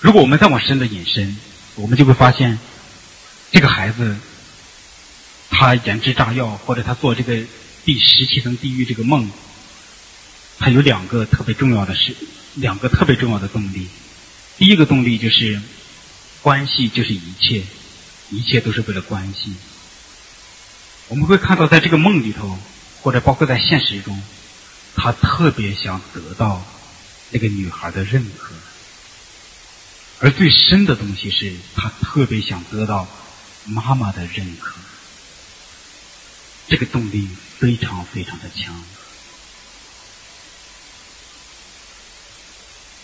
如果我们再往深的引申，我们就会发现，这个孩子他研制炸药，或者他做这个第十七层地狱这个梦，他有两个特别重要的事，两个特别重要的动力。第一个动力就是关系就是一切，一切都是为了关系。我们会看到，在这个梦里头，或者包括在现实中，他特别想得到那个女孩的认可，而最深的东西是他特别想得到妈妈的认可。这个动力非常非常的强，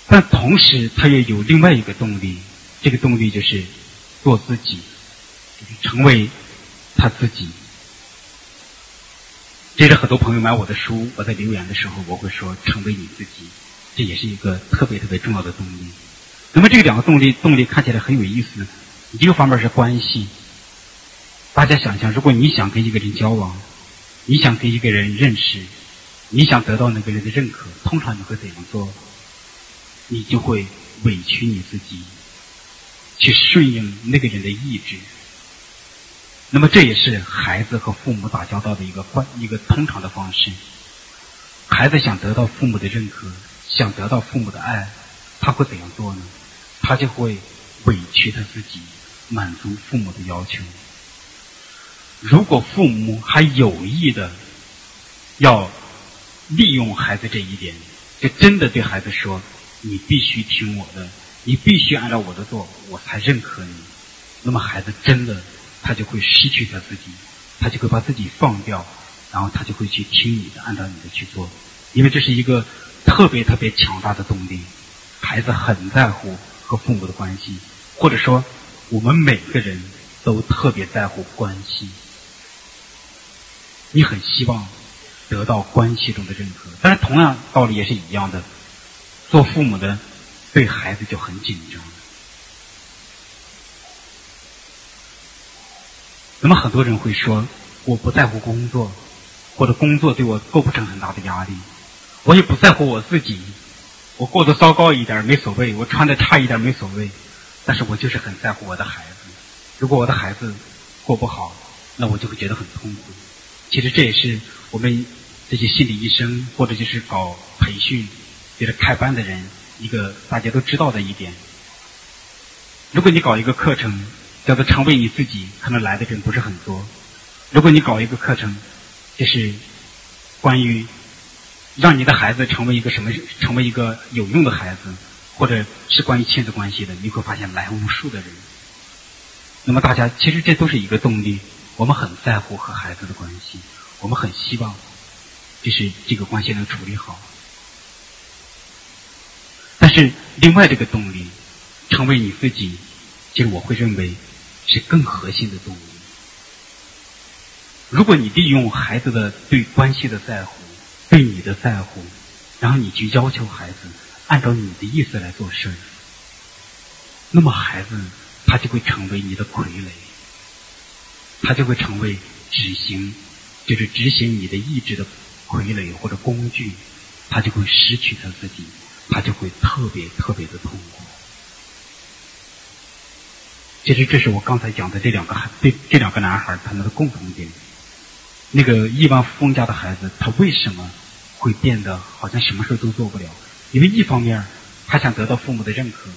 但同时他也有另外一个动力，这个动力就是做自己，成为他自己。这是很多朋友买我的书，我在留言的时候，我会说成为你自己，这也是一个特别特别重要的动力。那么这两个动力，动力看起来很有意思。一个方面是关系，大家想想，如果你想跟一个人交往，你想跟一个人认识，你想得到那个人的认可，通常你会怎样做？你就会委屈你自己，去顺应那个人的意志。那么这也是孩子和父母打交道的一个关一个通常的方式。孩子想得到父母的认可，想得到父母的爱，他会怎样做呢？他就会委屈他自己，满足父母的要求。如果父母还有意的要利用孩子这一点，就真的对孩子说：“你必须听我的，你必须按照我的做，我才认可你。”那么孩子真的。他就会失去他自己，他就会把自己放掉，然后他就会去听你的，按照你的去做，因为这是一个特别特别强大的动力。孩子很在乎和父母的关系，或者说我们每个人都特别在乎关系。你很希望得到关系中的认可，但是同样道理也是一样的，做父母的对孩子就很紧张。那么很多人会说，我不在乎工作，或者工作对我构不成很大的压力，我也不在乎我自己，我过得糟糕一点没所谓，我穿的差一点没所谓，但是我就是很在乎我的孩子。如果我的孩子过不好，那我就会觉得很痛苦。其实这也是我们这些心理医生或者就是搞培训、就是开班的人一个大家都知道的一点。如果你搞一个课程，叫做成为你自己，可能来的人不是很多。如果你搞一个课程，就是关于让你的孩子成为一个什么，成为一个有用的孩子，或者是关于亲子关系的，你会发现来无数的人。那么大家其实这都是一个动力，我们很在乎和孩子的关系，我们很希望就是这个关系能处理好。但是另外这个动力，成为你自己，其实我会认为。是更核心的动力。如果你利用孩子的对关系的在乎，对你的在乎，然后你去要求孩子按照你的意思来做事，那么孩子他就会成为你的傀儡，他就会成为执行，就是执行你的意志的傀儡或者工具，他就会失去他自己，他就会特别特别的痛苦。其实这是我刚才讲的这两个孩，这这两个男孩他们的共同点。那个亿万富翁家的孩子，他为什么会变得好像什么事都做不了？因为一方面他想得到父母的认可，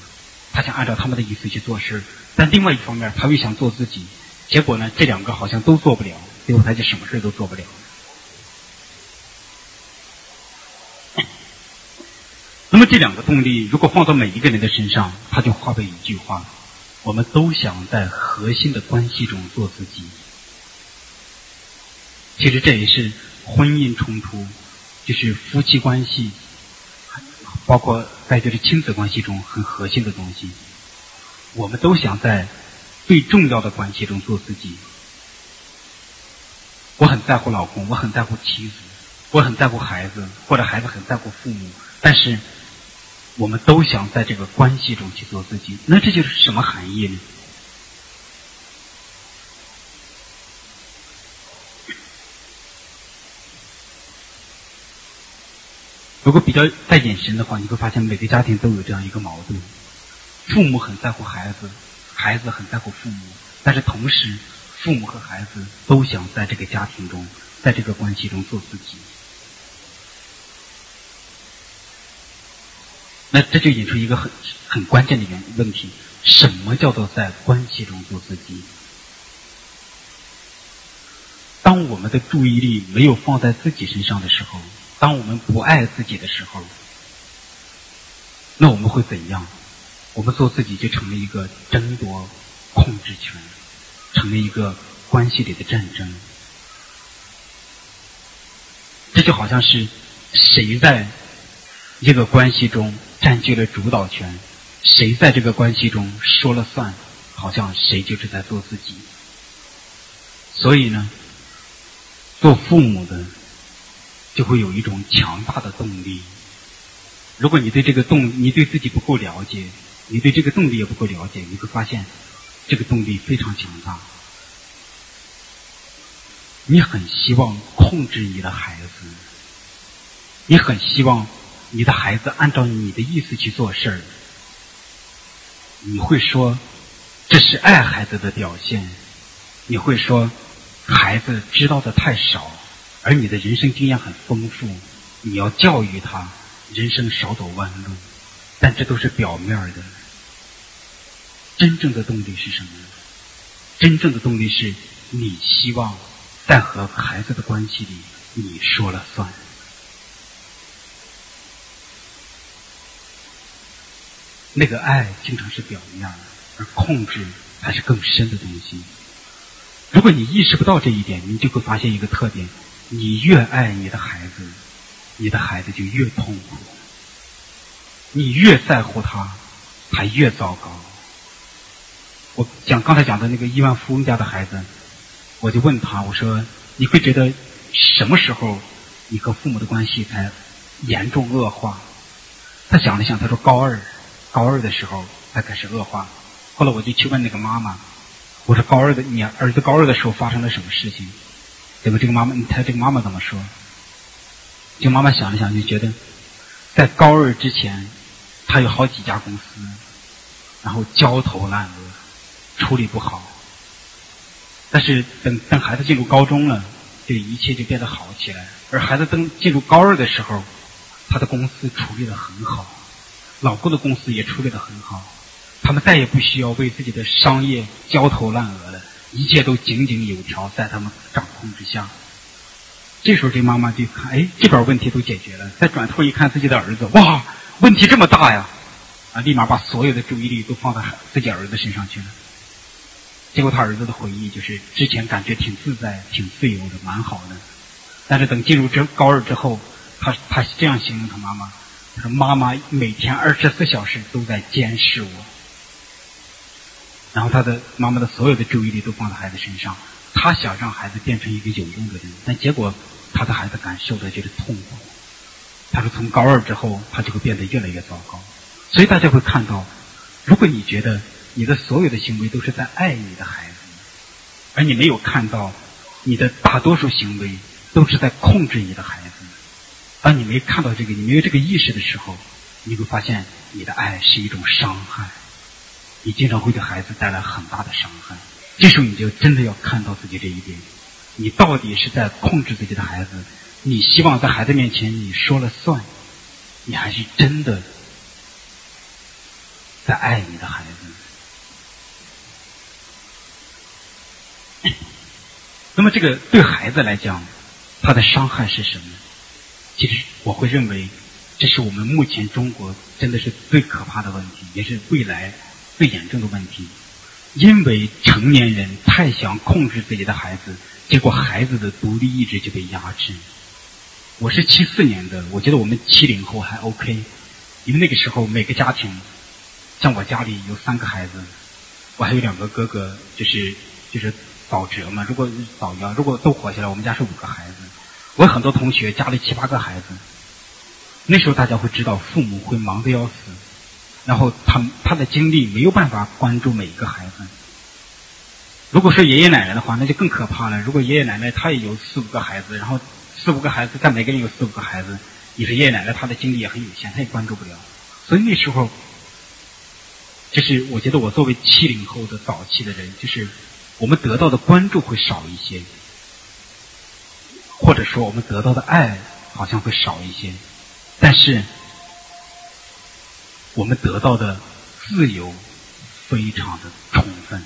他想按照他们的意思去做事；但另外一方面他又想做自己。结果呢，这两个好像都做不了，最后他就什么事都做不了。那么这两个动力，如果放到每一个人的身上，他就化为一句话。我们都想在核心的关系中做自己。其实这也是婚姻冲突，就是夫妻关系，包括在就是亲子关系中很核心的东西。我们都想在最重要的关系中做自己。我很在乎老公，我很在乎妻子，我很在乎孩子，或者孩子很在乎父母，但是。我们都想在这个关系中去做自己，那这就是什么含义呢？如果比较带眼神的话，你会发现每个家庭都有这样一个矛盾：父母很在乎孩子，孩子很在乎父母，但是同时，父母和孩子都想在这个家庭中，在这个关系中做自己。那这就引出一个很很关键的原问题：什么叫做在关系中做自己？当我们的注意力没有放在自己身上的时候，当我们不爱自己的时候，那我们会怎样？我们做自己就成了一个争夺控制权，成了一个关系里的战争。这就好像是谁在这个关系中占据了主导权，谁在这个关系中说了算，好像谁就是在做自己。所以呢？做父母的就会有一种强大的动力。如果你对这个动，你对自己不够了解，你对这个动力也不够了解，你会发现这个动力非常强大。你很希望控制你的孩子，你很希望你的孩子按照你的意思去做事儿。你会说这是爱孩子的表现，你会说。孩子知道的太少，而你的人生经验很丰富，你要教育他，人生少走弯路。但这都是表面的，真正的动力是什么？真正的动力是你希望在和孩子的关系里，你说了算。那个爱经常是表面的，而控制才是更深的东西。如果你意识不到这一点，你就会发现一个特点：你越爱你的孩子，你的孩子就越痛苦；你越在乎他，他越糟糕。我讲刚才讲的那个亿万富翁家的孩子，我就问他：我说，你会觉得什么时候你和父母的关系才严重恶化？他想了想，他说：高二，高二的时候才开始恶化。后来我就去问那个妈妈。我说高二的你儿子高二的时候发生了什么事情？对吧这个妈妈，你猜这个妈妈怎么说？这个妈妈想了想，就觉得在高二之前，他有好几家公司，然后焦头烂额，处理不好。但是等等孩子进入高中了，这一切就变得好起来。而孩子等进入高二的时候，他的公司处理的很好，老公的公司也处理的很好。他们再也不需要为自己的商业焦头烂额了，一切都井井有条，在他们掌控之下。这时候，这妈妈就看，哎，这边问题都解决了。再转头一看自己的儿子，哇，问题这么大呀！啊，立马把所有的注意力都放在自己儿子身上去了。结果他儿子的回忆就是，之前感觉挺自在、挺自由的，蛮好的。但是等进入这高二之后，他他这样形容他妈妈：他说，妈妈每天二十四小时都在监视我。然后他的妈妈的所有的注意力都放在孩子身上，他想让孩子变成一个有用的人，但结果他的孩子感受的就是痛苦。他说从高二之后，他就会变得越来越糟糕。所以大家会看到，如果你觉得你的所有的行为都是在爱你的孩子，而你没有看到你的大多数行为都是在控制你的孩子，当你没看到这个，你没有这个意识的时候，你会发现你的爱是一种伤害。你经常会给孩子带来很大的伤害，这时候你就真的要看到自己这一点，你到底是在控制自己的孩子，你希望在孩子面前你说了算，你还是真的在爱你的孩子？那么这个对孩子来讲，他的伤害是什么？其实我会认为，这是我们目前中国真的是最可怕的问题，也是未来。最严重的问题，因为成年人太想控制自己的孩子，结果孩子的独立意志就被压制。我是七四年的，我觉得我们七零后还 OK，因为那个时候每个家庭，像我家里有三个孩子，我还有两个哥哥，就是就是早折嘛。如果早夭，如果都活下来，我们家是五个孩子。我有很多同学家里七八个孩子，那时候大家会知道，父母会忙得要死。然后他他的精力没有办法关注每一个孩子。如果说爷爷奶奶的话，那就更可怕了。如果爷爷奶奶他也有四五个孩子，然后四五个孩子，但每个人有四五个孩子，你说爷爷奶奶他的精力也很有限，他也关注不了。所以那时候，就是我觉得我作为七零后的早期的人，就是我们得到的关注会少一些，或者说我们得到的爱好像会少一些，但是我们得到的自由非常的充分。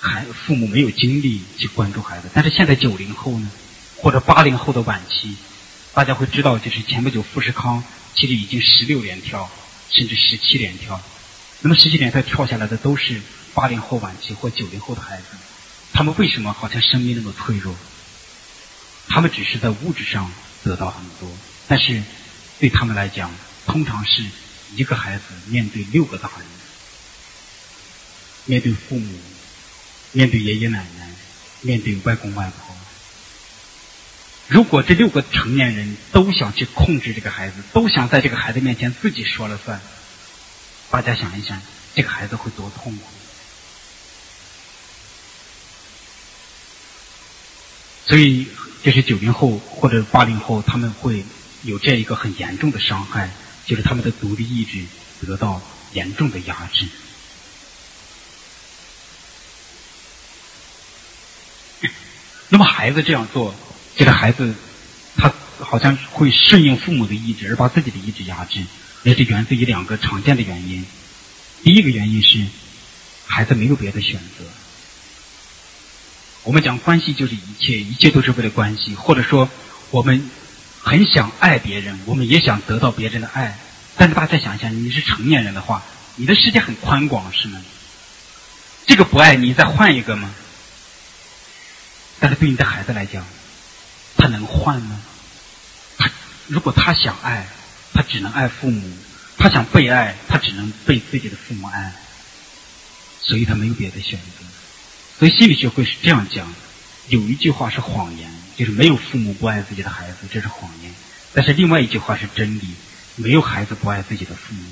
孩父母没有精力去关注孩子，但是现在九零后呢，或者八零后的晚期，大家会知道，就是前不久富士康其实已经十六连跳，甚至十七连跳。那么十七连跳跳下来的都是八零后晚期或九零后的孩子，他们为什么好像生命那么脆弱？他们只是在物质上得到很多，但是对他们来讲，通常是一个孩子面对六个大人，面对父母。面对爷爷奶奶，面对外公外婆，如果这六个成年人都想去控制这个孩子，都想在这个孩子面前自己说了算，大家想一想，这个孩子会多痛苦？所以，就是九零后或者八零后，他们会有这样一个很严重的伤害，就是他们的独立意志得到严重的压制。那么孩子这样做，这个孩子他好像会顺应父母的意志，而把自己的意志压制，也是源自于两个常见的原因。第一个原因是，孩子没有别的选择。我们讲关系就是一切，一切都是为了关系，或者说我们很想爱别人，我们也想得到别人的爱。但是大家想想，你是成年人的话，你的世界很宽广，是吗？这个不爱你，再换一个吗？但是对你的孩子来讲，他能换吗？他如果他想爱，他只能爱父母；他想被爱，他只能被自己的父母爱。所以他没有别的选择。所以心理学会是这样讲：有一句话是谎言，就是没有父母不爱自己的孩子，这是谎言；但是另外一句话是真理，没有孩子不爱自己的父母。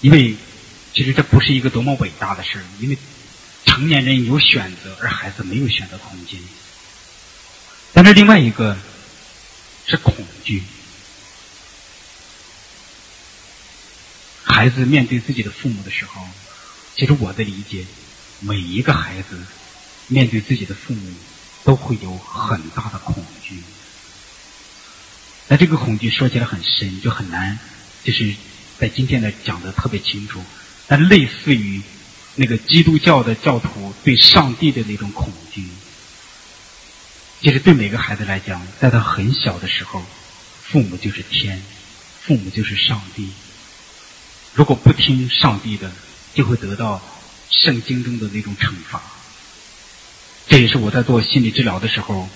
因为其实这不是一个多么伟大的事儿，因为。成年人有选择，而孩子没有选择空间。但是另外一个是恐惧。孩子面对自己的父母的时候，其实我的理解，每一个孩子面对自己的父母都会有很大的恐惧。那这个恐惧说起来很深，就很难，就是在今天呢讲的特别清楚。但类似于。那个基督教的教徒对上帝的那种恐惧，其实对每个孩子来讲，在他很小的时候，父母就是天，父母就是上帝。如果不听上帝的，就会得到圣经中的那种惩罚。这也是我在做心理治疗的时候，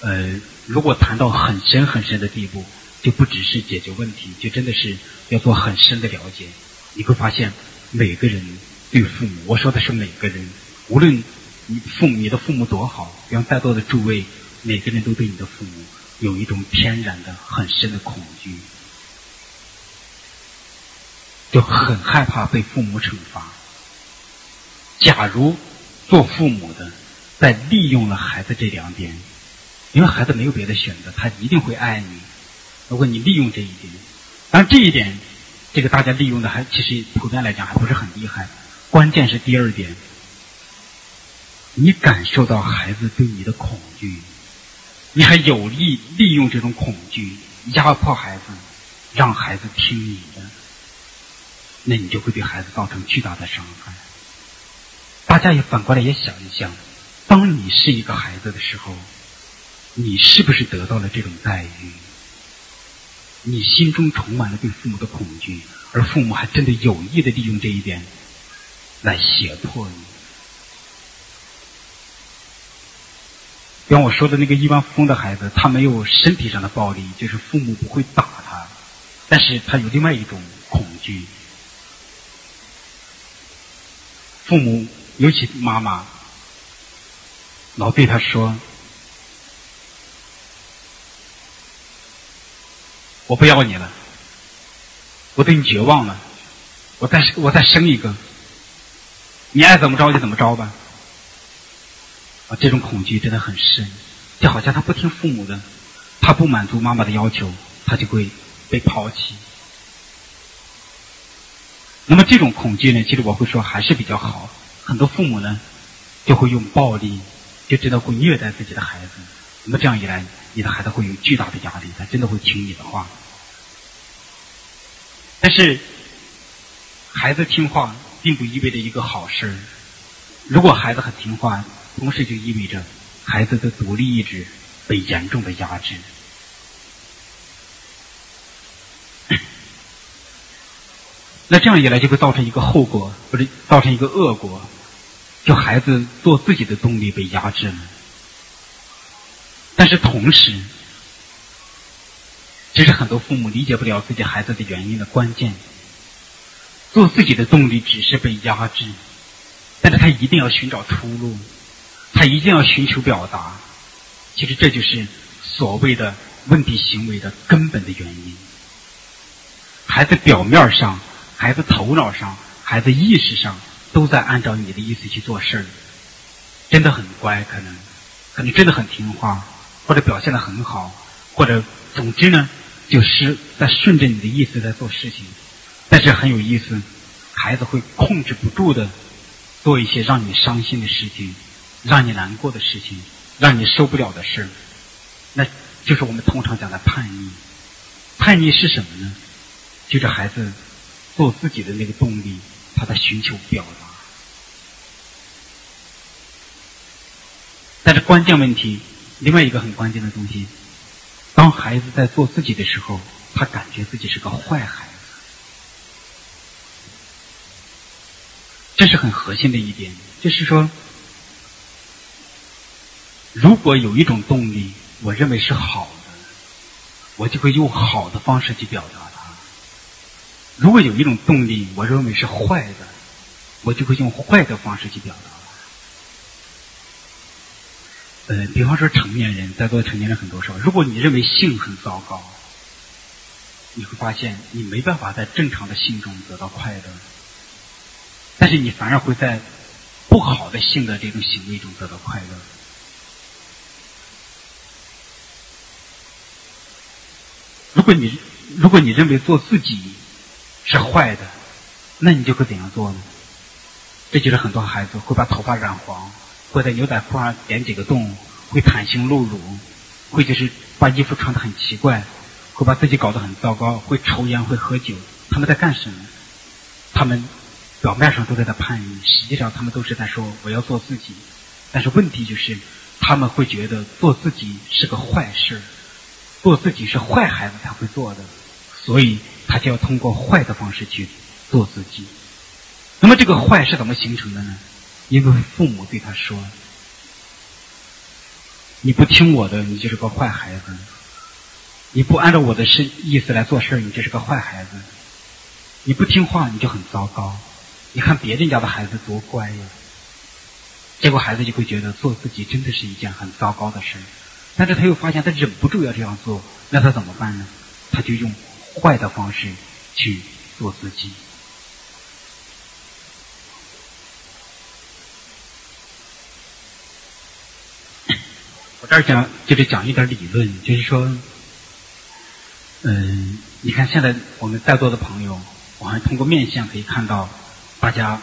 呃，如果谈到很深很深的地步，就不只是解决问题，就真的是要做很深的了解。你会发现，每个人。对父母，我说的是每个人，无论你父母，你的父母多好，让在座的诸位，每个人都对你的父母有一种天然的、很深的恐惧，就很害怕被父母惩罚。假如做父母的在利用了孩子这两点，因为孩子没有别的选择，他一定会爱你。如果你利用这一点，当然这一点，这个大家利用的还其实普遍来讲还不是很厉害。关键是第二点，你感受到孩子对你的恐惧，你还有意利用这种恐惧压迫孩子，让孩子听你的，那你就会对孩子造成巨大的伤害。大家也反过来也想一想，当你是一个孩子的时候，你是不是得到了这种待遇？你心中充满了对父母的恐惧，而父母还真的有意的利用这一点。来胁迫你。像我说的那个亿万富翁的孩子，他没有身体上的暴力，就是父母不会打他，但是他有另外一种恐惧。父母，尤其妈妈，老对他说：“我不要你了，我对你绝望了，我再我再生一个。”你爱怎么着就怎么着吧，啊，这种恐惧真的很深，就好像他不听父母的，他不满足妈妈的要求，他就会被抛弃。那么这种恐惧呢，其实我会说还是比较好。很多父母呢，就会用暴力，就知道会虐待自己的孩子。那么这样一来，你的孩子会有巨大的压力，他真的会听你的话。但是，孩子听话并不意味着一个好事。如果孩子很听话，同时就意味着孩子的独立意志被严重的压制。那这样一来，就会造成一个后果，或者造成一个恶果，就孩子做自己的动力被压制了。但是同时，这是很多父母理解不了自己孩子的原因的关键。做自己的动力只是被压制，但是他一定要寻找出路，他一定要寻求表达。其实这就是所谓的问题行为的根本的原因。孩子表面上。孩子头脑上、孩子意识上都在按照你的意思去做事儿，真的很乖，可能，可能真的很听话，或者表现的很好，或者总之呢，就是在顺着你的意思在做事情。但是很有意思，孩子会控制不住的做一些让你伤心的事情，让你难过的事情，让你受不了的事儿，那就是我们通常讲的叛逆。叛逆是什么呢？就是孩子。做自己的那个动力，他在寻求表达。但是关键问题，另外一个很关键的东西，当孩子在做自己的时候，他感觉自己是个坏孩子，这是很核心的一点。就是说，如果有一种动力，我认为是好的，我就会用好的方式去表达它。如果有一种动力，我认为是坏的，我就会用坏的方式去表达。呃，比方说成年人，在座的成年人很多时候，如果你认为性很糟糕，你会发现你没办法在正常的性中得到快乐，但是你反而会在不好的性的这种行为中得到快乐。如果你如果你认为做自己，是坏的，那你就会怎样做呢？这就是很多孩子会把头发染黄，会在牛仔裤上点几个洞，会袒胸露乳，会就是把衣服穿的很奇怪，会把自己搞得很糟糕，会抽烟，会喝酒。他们在干什么？他们表面上都在在叛逆，实际上他们都是在说我要做自己。但是问题就是，他们会觉得做自己是个坏事，做自己是坏孩子才会做的，所以。他就要通过坏的方式去做自己。那么这个坏是怎么形成的呢？因为父母对他说：“你不听我的，你就是个坏孩子；你不按照我的是意思来做事你就是个坏孩子；你不听话，你就很糟糕。你看别人家的孩子多乖呀。”结果孩子就会觉得做自己真的是一件很糟糕的事但是他又发现他忍不住要这样做，那他怎么办呢？他就用。坏的方式去做自己。我这儿讲就是讲一点理论，就是说，嗯，你看现在我们在座的朋友，我还通过面相可以看到，大家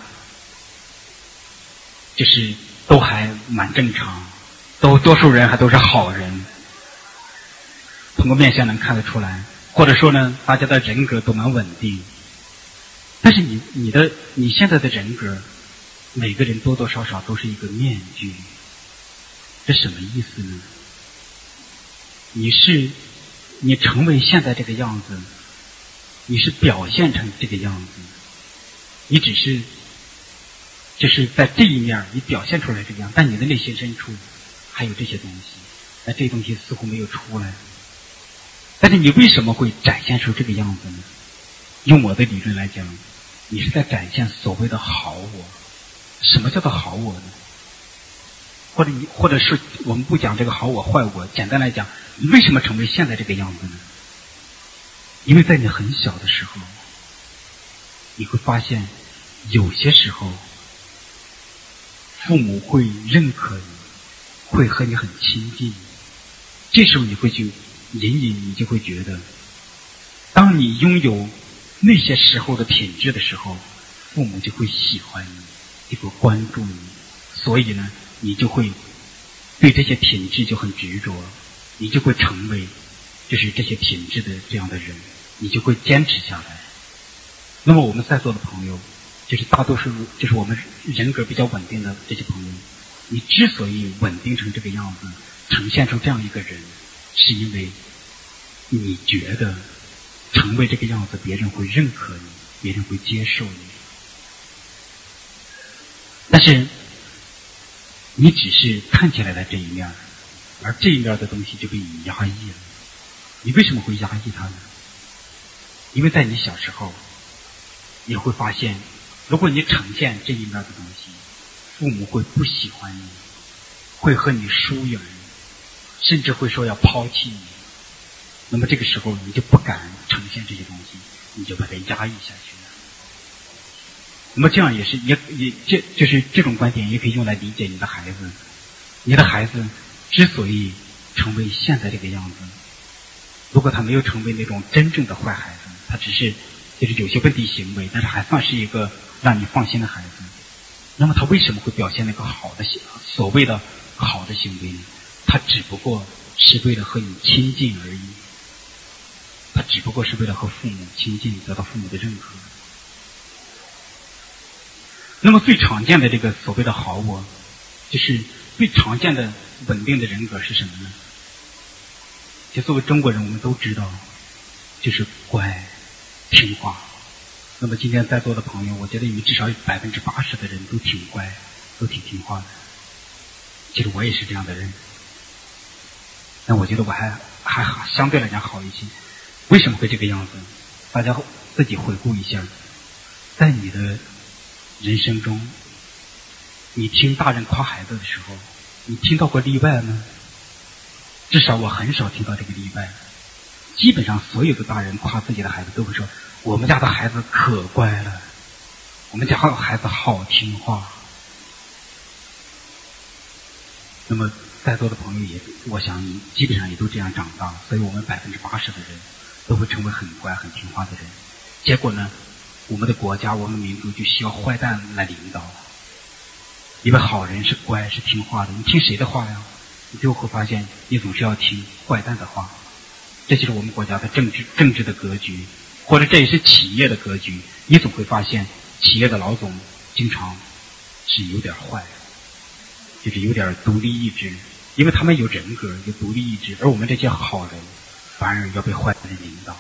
就是都还蛮正常，都多数人还都是好人，通过面相能看得出来。或者说呢，大家的人格都蛮稳定，但是你你的你现在的人格，每个人多多少少都是一个面具，这什么意思呢？你是你成为现在这个样子，你是表现成这个样子，你只是就是在这一面你表现出来这个样，但你的内心深处还有这些东西，那这东西似乎没有出来。但是你为什么会展现出这个样子呢？用我的理论来讲，你是在展现所谓的好我。什么叫做好我呢？或者你，或者是我们不讲这个好我坏我，简单来讲，为什么成为现在这个样子呢？因为在你很小的时候，你会发现，有些时候，父母会认可你，会和你很亲近，这时候你会去。隐隐你就会觉得，当你拥有那些时候的品质的时候，父母就会喜欢你，就会关注你，所以呢，你就会对这些品质就很执着，你就会成为就是这些品质的这样的人，你就会坚持下来。那么我们在座的朋友，就是大多数就是我们人格比较稳定的这些朋友，你之所以稳定成这个样子，呈现出这样一个人，是因为你觉得成为这个样子，别人会认可你，别人会接受你。但是你只是看起来的这一面，而这一面的东西就被你压抑了。你为什么会压抑它呢？因为在你小时候。你会发现，如果你呈现这一面的东西，父母会不喜欢你，会和你疏远，甚至会说要抛弃你。那么这个时候，你就不敢呈现这些东西，你就把它压抑下去。那么这样也是，也也这就是这种观点，也可以用来理解你的孩子。你的孩子之所以成为现在这个样子，如果他没有成为那种真正的坏孩子，他只是。就是有些问题行为，但是还算是一个让你放心的孩子。那么他为什么会表现那个好的行，所谓的好的行为呢？他只不过是为了和你亲近而已。他只不过是为了和父母亲近，得到父母的认可。那么最常见的这个所谓的好我，就是最常见的稳定的人格是什么呢？就作为中国人，我们都知道，就是乖。听话。那么今天在座的朋友，我觉得你们至少有百分之八十的人都挺乖，都挺听话的。其实我也是这样的人。但我觉得我还还好，相对来讲好一些。为什么会这个样子？大家自己回顾一下，在你的人生中，你听大人夸孩子的时候，你听到过例外吗？至少我很少听到这个例外。基本上所有的大人夸自己的孩子都会说：“我们家的孩子可乖了，我们家孩子好听话。”那么在座的朋友也，我想基本上也都这样长大，所以我们百分之八十的人都会成为很乖、很听话的人。结果呢，我们的国家、我们民族就需要坏蛋来领导，因为好人是乖、是听话的。你听谁的话呀？你就会发现，你总是要听坏蛋的话。这就是我们国家的政治政治的格局，或者这也是企业的格局。你总会发现，企业的老总经常是有点坏，就是有点独立意志，因为他们有人格，有独立意志，而我们这些好人反而要被坏人领导。